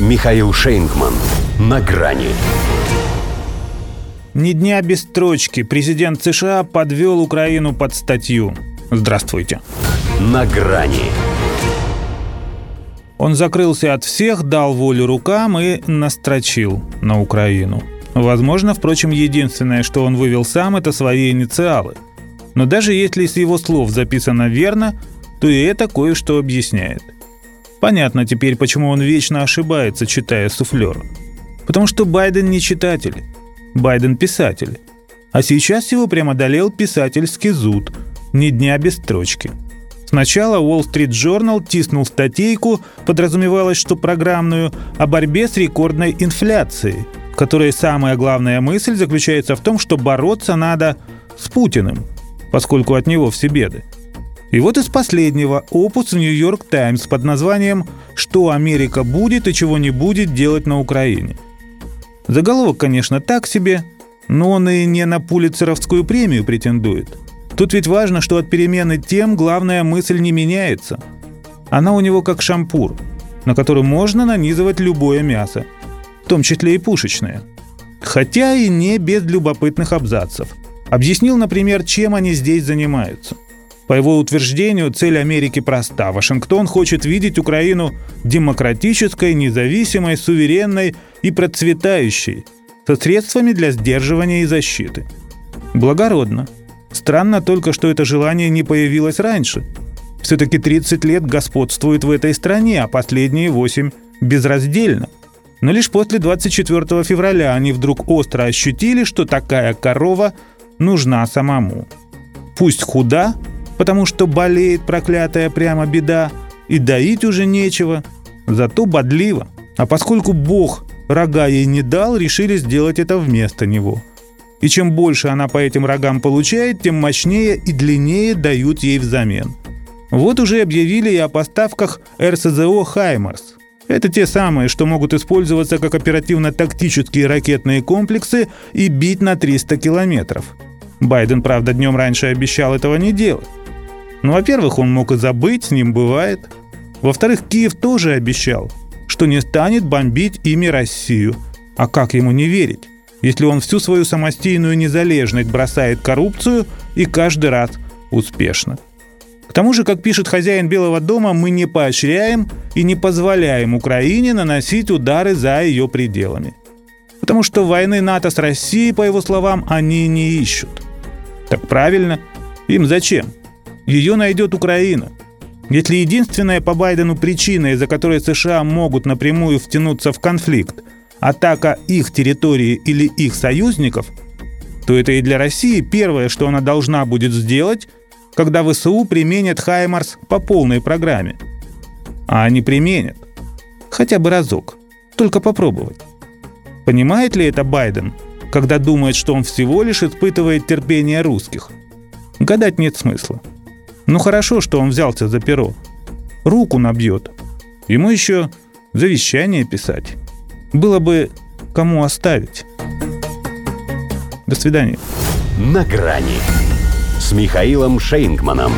Михаил Шейнгман. На грани. Ни дня без строчки президент США подвел Украину под статью. Здравствуйте. На грани. Он закрылся от всех, дал волю рукам и настрочил на Украину. Возможно, впрочем, единственное, что он вывел сам, это свои инициалы. Но даже если с его слов записано верно, то и это кое-что объясняет. Понятно теперь, почему он вечно ошибается, читая суфлер. Потому что Байден не читатель. Байден писатель. А сейчас его прямо одолел писательский зуд. Ни дня без строчки. Сначала Wall Street Journal тиснул статейку, подразумевалось, что программную, о борьбе с рекордной инфляцией, в которой самая главная мысль заключается в том, что бороться надо с Путиным, поскольку от него все беды. И вот из последнего опус в Нью-Йорк Таймс под названием «Что Америка будет и чего не будет делать на Украине». Заголовок, конечно, так себе, но он и не на Пулицеровскую премию претендует. Тут ведь важно, что от перемены тем главная мысль не меняется. Она у него как шампур, на который можно нанизывать любое мясо, в том числе и пушечное. Хотя и не без любопытных абзацев. Объяснил, например, чем они здесь занимаются. По его утверждению, цель Америки проста. Вашингтон хочет видеть Украину демократической, независимой, суверенной и процветающей, со средствами для сдерживания и защиты. Благородно. Странно только, что это желание не появилось раньше. Все-таки 30 лет господствует в этой стране, а последние 8 безраздельно. Но лишь после 24 февраля они вдруг остро ощутили, что такая корова нужна самому. Пусть худа, потому что болеет проклятая прямо беда, и доить уже нечего, зато бодливо. А поскольку Бог рога ей не дал, решили сделать это вместо него. И чем больше она по этим рогам получает, тем мощнее и длиннее дают ей взамен. Вот уже объявили и о поставках РСЗО «Хаймарс». Это те самые, что могут использоваться как оперативно-тактические ракетные комплексы и бить на 300 километров. Байден, правда, днем раньше обещал этого не делать. Ну, во-первых, он мог и забыть, с ним бывает. Во-вторых, Киев тоже обещал, что не станет бомбить ими Россию. А как ему не верить, если он всю свою самостийную незалежность бросает коррупцию и каждый раз успешно? К тому же, как пишет хозяин Белого дома, мы не поощряем и не позволяем Украине наносить удары за ее пределами. Потому что войны НАТО с Россией, по его словам, они не ищут. Так правильно, им зачем? Ее найдет Украина. Если единственная по Байдену причина, из-за которой США могут напрямую втянуться в конфликт, атака их территории или их союзников, то это и для России первое, что она должна будет сделать, когда ВСУ применят Хаймарс по полной программе. А они применят. Хотя бы разок. Только попробовать. Понимает ли это Байден, когда думает, что он всего лишь испытывает терпение русских? Гадать нет смысла. Ну хорошо, что он взялся за перо. Руку набьет. Ему еще завещание писать. Было бы кому оставить. До свидания. На грани с Михаилом Шейнгманом.